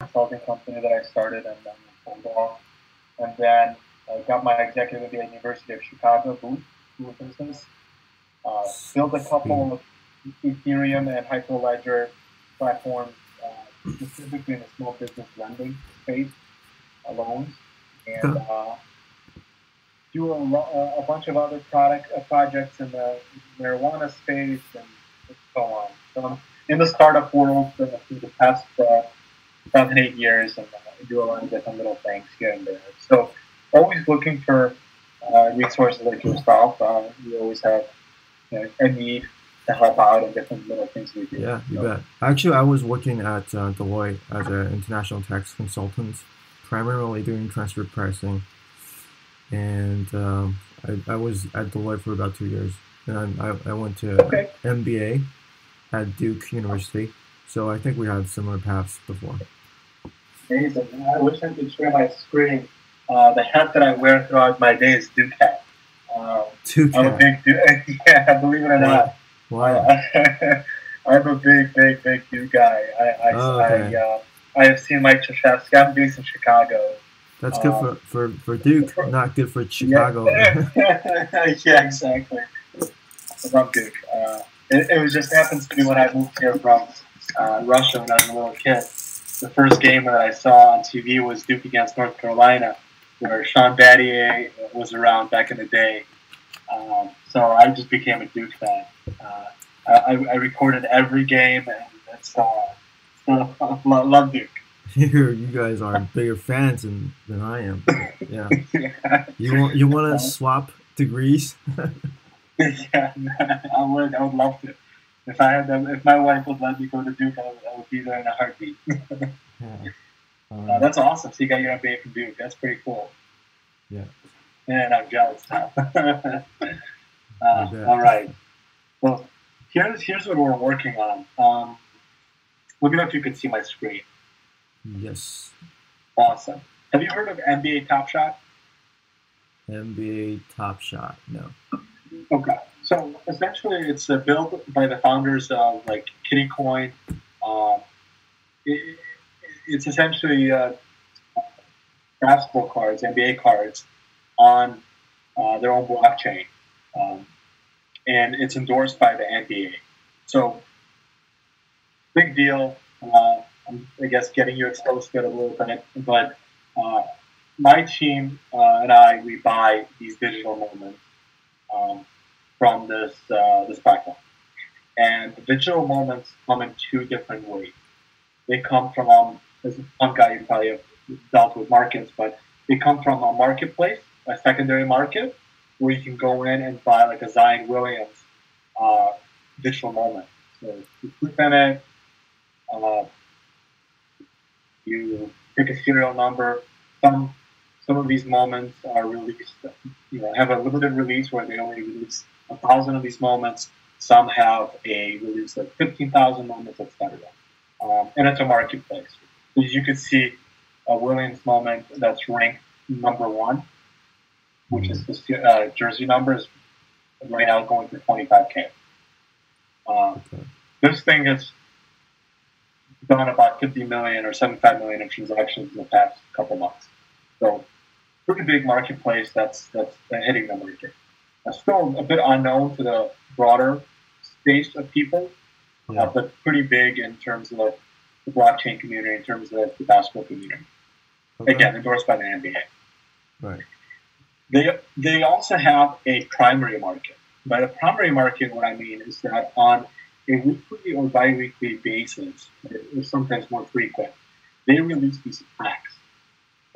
consulting company that I started and then sold off. And then I got my executive at University of Chicago Booth School of Business. Uh, built a couple of Ethereum and Hyperledger platforms, uh, specifically in the small business lending space, uh, loans, and uh, do a, a bunch of other product uh, projects in the marijuana space and so on. So I'm in the startup world for, for the past uh, seven, eight years, and uh, do a lot of different little things here and there. So always looking for uh, resources like yourself. Uh, we always have you know, a need to help out in different little things we do. Yeah, you So, bet. Actually, I was working at uh, Deloitte as an international tax consultant, primarily doing transfer pricing. And um, I, I was at Deloitte for about two years. And I, I went to Okay. MBA at Duke University. So I think we had similar paths before. Amazing. I wish I could share my screen. Uh, the hat that I wear throughout my day is Duke hat. Um, I'm a big Duke. yeah, believe it or not. Wow. Uh, I'm a big, big, big Duke guy. I, I, Oh, okay. I, uh, I have seen Mike Krzyzewski. I'm based in Chicago. That's good for, for, for Duke, not good for Chicago. Yeah, yeah exactly. From Duke. Uh, it, it was just happens to be when I moved here from uh, Russia when I was a little kid. The first game that I saw on TV was Duke against North Carolina, where Shane Battier was around back in the day. Um, so I just became a Duke fan. Uh, I, I recorded every game and it's still love, love Duke. you you guys are bigger fans than, than I am. Yeah. yeah, You want you want to swap degrees? yeah, I would. I would love to. If I had them, if my wife would let me go to Duke, I would, I would be there in a heartbeat. Yeah. Uh, Um, that's awesome. So you got your MBA from Duke. That's pretty cool. Yeah. And I'm jealous now. uh, all right. Well, here's here's what we're working on. Um, let me know if you can see my screen. yes. Awesome. Have you heard of NBA Top Shot? NBA Top Shot. No. Okay. So essentially, it's uh, built by the founders of like Kitty Coin. Um, it, it's essentially uh, basketball cards, NBA cards, on uh, their own blockchain, um, and it's endorsed by the NBA. So big deal. Uh, I guess getting you exposed to it a little bit, but uh, my team uh, and I we buy these digital moments. Um, from this uh, this platform. And the digital moments come in two different ways. They come from um, this is one guy you probably have dealt with markets, but they come from a marketplace, a secondary market, where you can go in and buy like a Zion Williams uh, digital moment. So you click on it, uh, you pick a serial number. Some some of these moments are released, you know, have a limited release where they only release a thousand of these moments. Some have a release of 15,000 moments, etc. Um, and it's a marketplace. So you could see a Williams moment that's ranked number one, which is the uh, jersey numbers right now going for 25K. Um, Okay. this thing has done about 50 million or 75 million in transactions in the past couple months. So pretty big marketplace that's that's hitting the market. Uh, still a bit unknown to the broader space of people, Yeah. uh, but pretty big in terms of the blockchain community, in terms of the basketball community. Okay. Again, endorsed by the NBA. Right. They they also have a primary market. By the primary market, what I mean is that on a weekly or biweekly basis, or sometimes more frequent, they release these packs.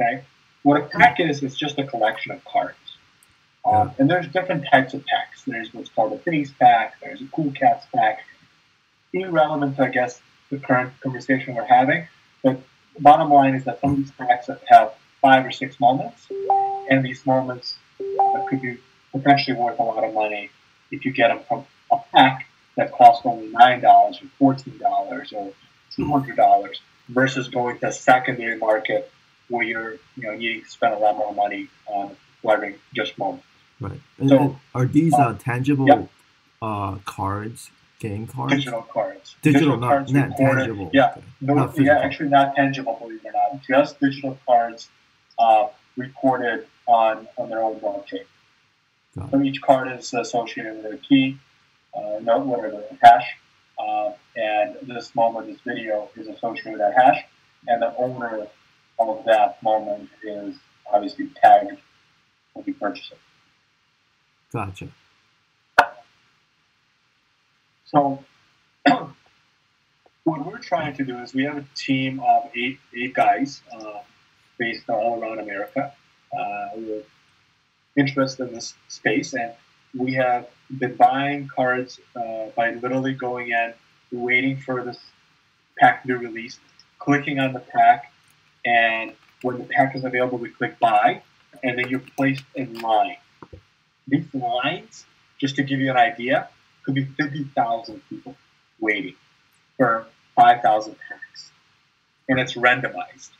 Okay, what a pack is is just a collection of cards. Um, and there's different types of packs. There's what's called a base pack. There's a cool cats pack. Irrelevant to I guess the current conversation we're having, but bottom line is that some of these packs have five or six moments, and these moments uh, could be potentially worth a lot of money if you get them from a pack that costs only nine dollars or fourteen dollars or two hundred dollars versus going to a secondary market where you're you know needing to spend a lot more money on acquiring just moments. Right. And, So, are these uh, uh, tangible yeah. uh, cards game cards? Digital cards. Digital, not, cards not tangible. Yeah, okay. no, yeah, actually not tangible, believe it or not. Just digital cards uh, recorded on, on their own blockchain. So each card is associated with a key, uh, note whatever, a hash, uh, and this moment, this video is associated with that hash, and the owner of that moment is obviously tagged when you purchase it. Gotcha. So what we're trying to do is we have a team of eight eight guys uh, based all around America. Uh, we're interested in this space, and we have been buying cards uh, by literally going in, waiting for this pack to be released, clicking on the pack, and when the pack is available, we click buy, and then you're placed in line. These lines, just to give you an idea, could be 50,000 people waiting for 5,000 packs. And it's randomized.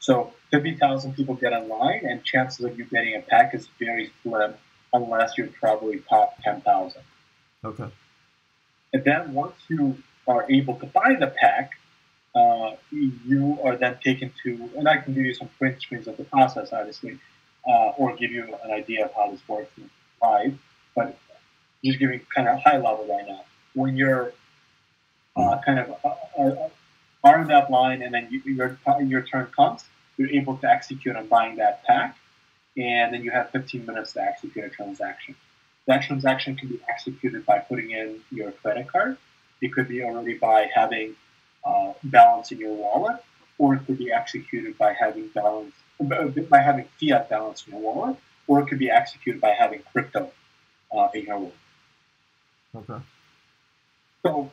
So 50,000 people get in line, and chances of you getting a pack is very slim unless you're probably top 10,000. Okay. And then once you are able to buy the pack, uh, you are then taken to, and I can give you some print screens of the process, obviously, uh, or give you an idea of how this works live. But just giving kind of high level right now. When you're uh, kind of uh, uh, are that line and then you, your, your turn comes, you're able to execute on buying that pack, and then you have 15 minutes to execute a transaction. That transaction can be executed by putting in your credit card. It could be already by having uh, balance in your wallet, or it could be executed by having balance by having fiat balance in your wallet, or it could be executed by having crypto uh, in your wallet. Okay. So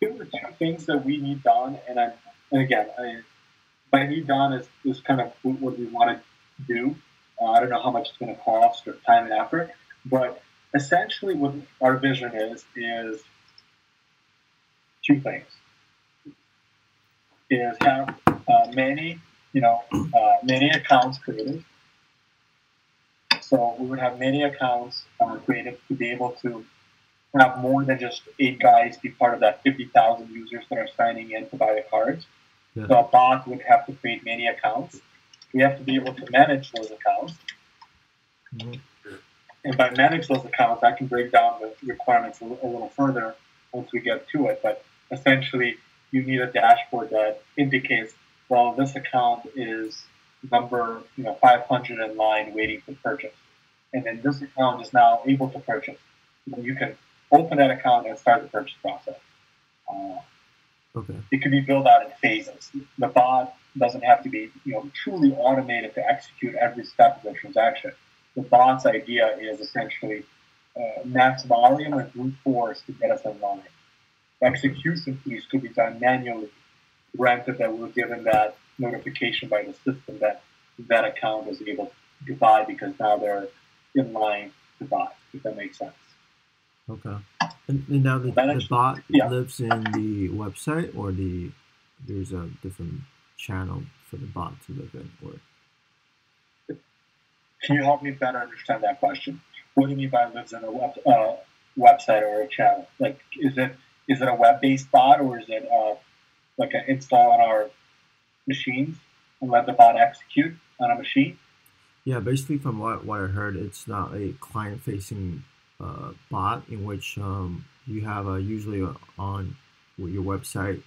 there are two things that we need done, and I and again, I, by need done is, is kind of what we want to do. Uh, I don't know how much it's going to cost or time and effort, but essentially what our vision is is two things: is have uh, many, you know, uh, many accounts created. So we would have many accounts uh, created to be able to have more than just eight guys be part of that 50,000 users that are signing in to buy the cards. Yeah. So a bot would have to create many accounts. We have to be able to manage those accounts. Mm-hmm. And by manage those accounts, I can break down the requirements a, a little further once we get to it. But essentially, you need a dashboard that indicates, well, this account is number you know 500 in line waiting for purchase, and then this account is now able to purchase. And you can open that account and start the purchase process. Uh, okay. It can be built out in phases. The bot doesn't have to be you know truly automated to execute every step of the transaction. The bot's idea is essentially uh, max volume and brute force to get us in line. Execution piece could be done manually, granted that we're given that notification by the system that that account is able to buy because now they're in line to buy, if that makes sense. Okay. And, and now the, the bot yeah. lives in the website, or the there's a different channel for the bot to live in, or can you help me better understand that question? What do you mean by lives in a web, uh, website or a channel? Like, is it is it a web-based bot, or is it uh, like an install on our machines and let the bot execute on a machine? Yeah, basically, from what, what I heard, it's not a client-facing uh, bot in which um, you have a, usually on your website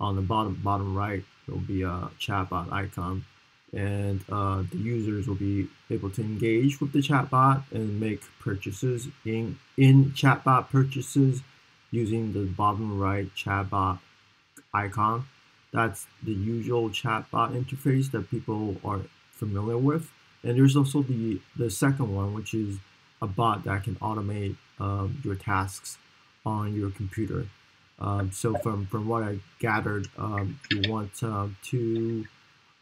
on the bottom bottom right there will be a chatbot icon and uh, the users will be able to engage with the chatbot and make purchases in in chatbot purchases using the bottom right chatbot icon that's the usual chatbot interface that people are familiar with and there's also the the second one which is a bot that can automate um, your tasks on your computer. Um, so from, from what I gathered, um, you want uh, to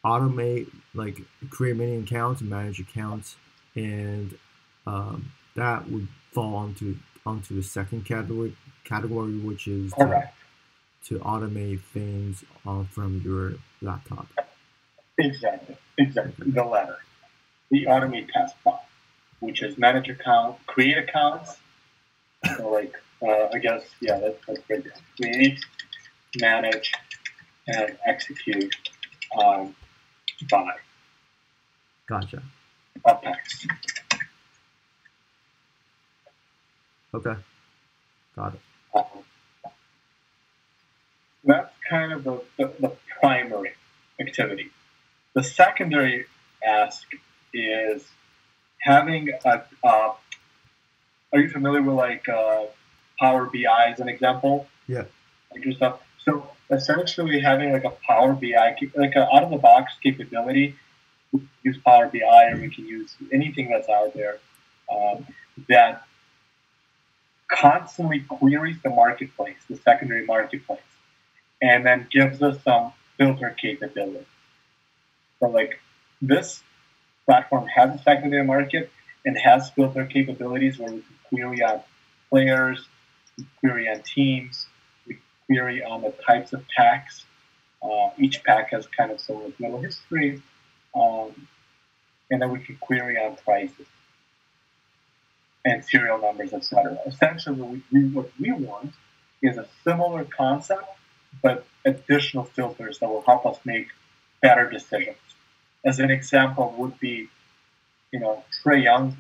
automate, like create many accounts and manage accounts, and um, that would fall onto onto the second category category, which is to, to automate things uh, from your laptop. Exactly, exactly. The latter, the automate task bot which is manage account, create accounts, so like uh, I guess, yeah, that's, that's great. Create, manage, and execute um, by Gotcha. Apex. Okay. Got it. Um, that's kind of the, the, the primary activity. The secondary ask is having a. Uh, are you familiar with like uh, Power BI as an example? Yeah. Like your stuff. So essentially, having like a Power BI, like an out of the box capability, we can use Power BI or we can use anything that's out there um, that constantly queries the marketplace, the secondary marketplace, and then gives us some filter capability. So like this platform has a secondary market and has filter capabilities where we can query on players, we query on teams, we query on the types of packs. Uh, each pack has kind of some little history, um, and then we can query on prices and serial numbers, etc. Essentially, what we want is a similar concept, but additional filters that will help us make better decisions. As an example, would be, you know, Trae Young's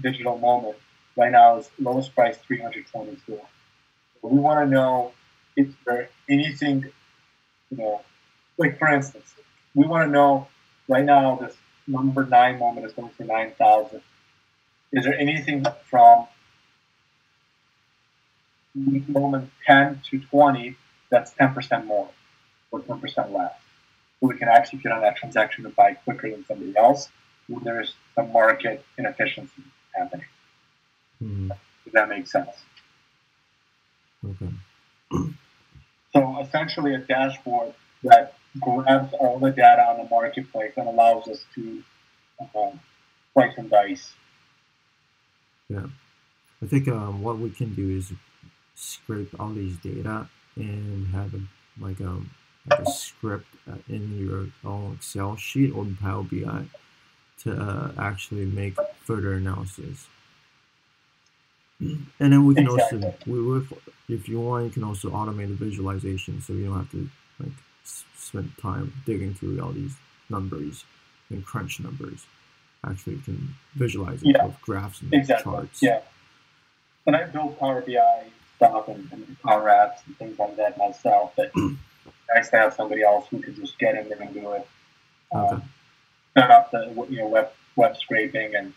digital moment right now is lowest price 324. We want to know if there anything, you know, like for instance, we want to know right now this number nine moment is going for 9,000 is there anything from moment 10 to 20 that's 10% more or 10% less? So we can execute on that transaction to buy quicker than somebody else when there's some market inefficiency happening. Mm-hmm. Does that make sense? Okay. so essentially, a dashboard that grabs all the data on the marketplace and allows us to um, slice and dice yeah, I think um, what we can do is scrape all these data and have a, like a um, like a script uh, in your own Excel sheet or Power BI to uh, actually make further analysis. And then we can also, we will, if you want, you can also automate the visualization, so you don't have to like spend time digging through all these numbers and crunch numbers actually you can visualize it yeah. with graphs and exactly. charts. Yeah. And I built Power BI stuff and, and Power Apps and things like that myself, but nice to have somebody else who could just get in there and do it. Um, okay. Set up the you know web web scraping and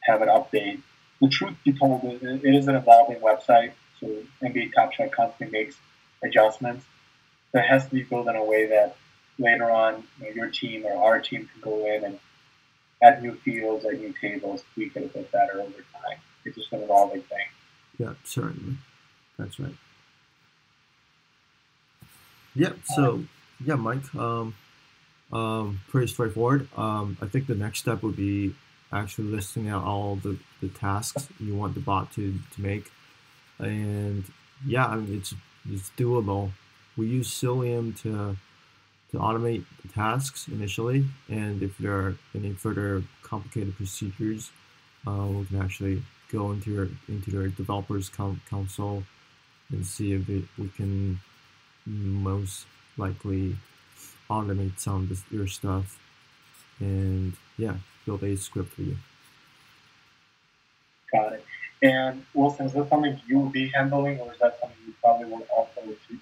have it update. The truth be told, it, it is an evolving website, so NBA Top Shot constantly makes adjustments. So it has to be built in a way that later on you know, your team or our team can go in and add new fields, add new tables, tweak it a bit better over time. It's just an evolving thing. Yeah, certainly. That's right. Yeah, so yeah, Mike, um, um, pretty straightforward. Um, I think the next step would be actually listing out all the, the tasks you want the bot to, to make. And yeah, I mean, it's, it's doable. We use Selenium to to automate the tasks initially, and if there are any further complicated procedures, uh, we can actually go into your into their developers console and see if it, we can most likely automate some of your stuff. And yeah build a script for you. Got it. And wilson is that something you will be handling or is that something you probably will also to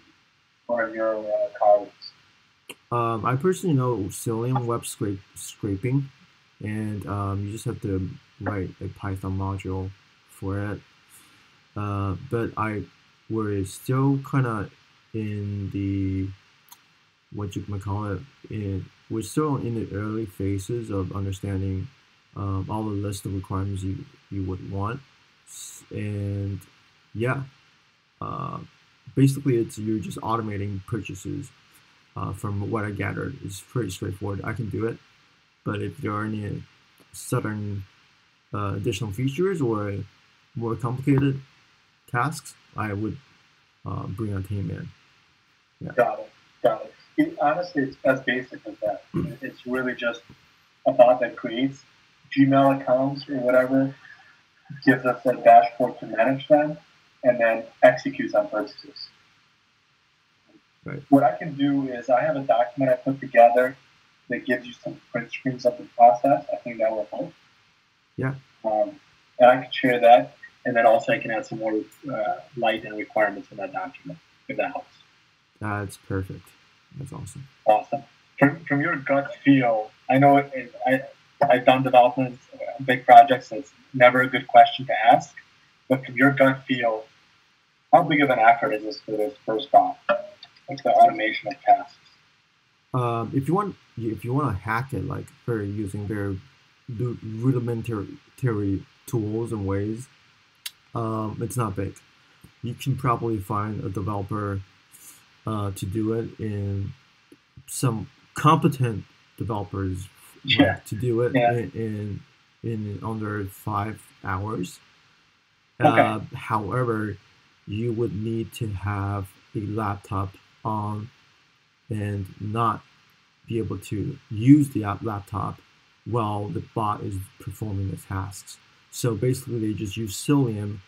one of your uh, colleagues? Um, I personally know Selenium web scrape, scraping, and um, you just have to write a Python module for it. Uh, but I we're still kind of in the what you might call it. In, we're still in the early phases of understanding um, all the list of requirements you you would want, and yeah, uh, basically it's you're just automating purchases uh, from what I gathered, it's pretty straightforward. I can do it, but if there are any certain uh, additional features or more complicated tasks, I would uh, bring a team in. Yeah. Got it. Got it. it. Honestly, it's as basic as that. It's really just a bot that creates Gmail accounts or whatever, gives us a dashboard to manage them, and then executes on purchases. Right. What I can do is I have a document I put together that gives you some print screens of the process. I think that will help. Yeah. Um, and I can share that, and then also I can add some more uh, light and requirements in that document if that helps. That's perfect. That's awesome. Awesome. From, from your gut feel, I know it, I, I've done development, uh, big projects, so it's never a good question to ask. But from your gut feel, how big of an effort is this for this first off? Like the automation of tasks? Um, if you want, if you want to hack it, like very using very rudimentary tools and ways, um, it's not big. You can probably find a developer uh, to do it in some competent developers yeah. to do it yeah. in, in, in under five hours. Okay. Uh, however, you would need to have a laptop on and not be able to use the laptop while the bot is performing the tasks. So basically, they just use Selenium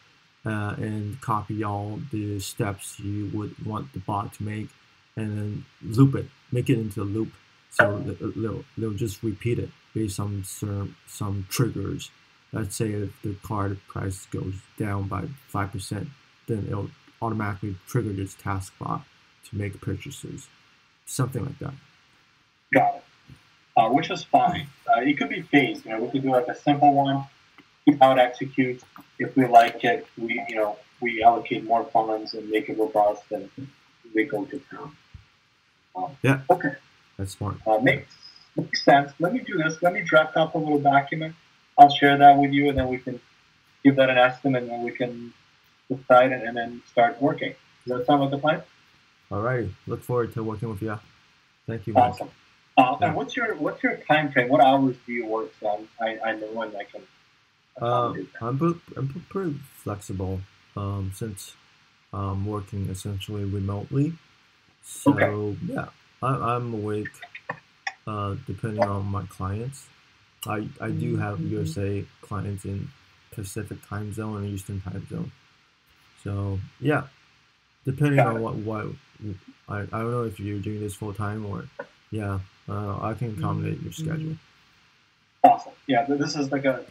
uh, and copy all the steps you would want the bot to make and then loop it, make it into a loop. So they'll, they'll just repeat it based on some, some triggers. Let's say if the card price goes down by 5%, then it'll automatically trigger this task bot to make purchases. Something like that. Got it. Uh, which is fine. Uh, it could be phased. You know, we could do like a simple one, how it executes. If we like it, we you know we allocate more funds and make it robust, and we go to town. Um, yeah. Okay. That's smart. Uh, makes makes sense. Let me do this. Let me draft up a little document. I'll share that with you, and then we can give that an estimate, and then we can decide and, and then start working. Does that sound like a plan? All right. Look forward to working with you. Thank you. Awesome. Uh, yeah. And what's your what's your time frame? What hours do you work? So I, I know when I can. Uh, I'm I'm pretty flexible um, since I'm working essentially remotely. So okay. yeah, I, I'm awake uh, depending on my clients. I, I do have mm-hmm. USA clients in Pacific time zone and Eastern time zone. So yeah, depending Got on it. what what I, I don't know if you're doing this full time or yeah, uh, I can accommodate your Mm-hmm. schedule. Awesome. Yeah, this is like a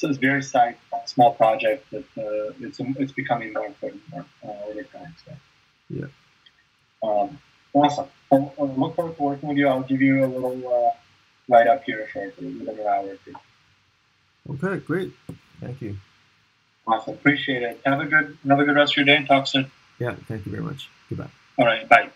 this is very side small project but uh, it's it's becoming more important more uh, over time. So yeah. Um, awesome. Well, I look forward to working with you. I'll give you a little uh, write up here shortly, within an hour or two. Okay, great. Thank you. Awesome. Appreciate it. Have a good, another good rest of your day and talk soon. Yeah, thank you very much. Goodbye. All right. Bye.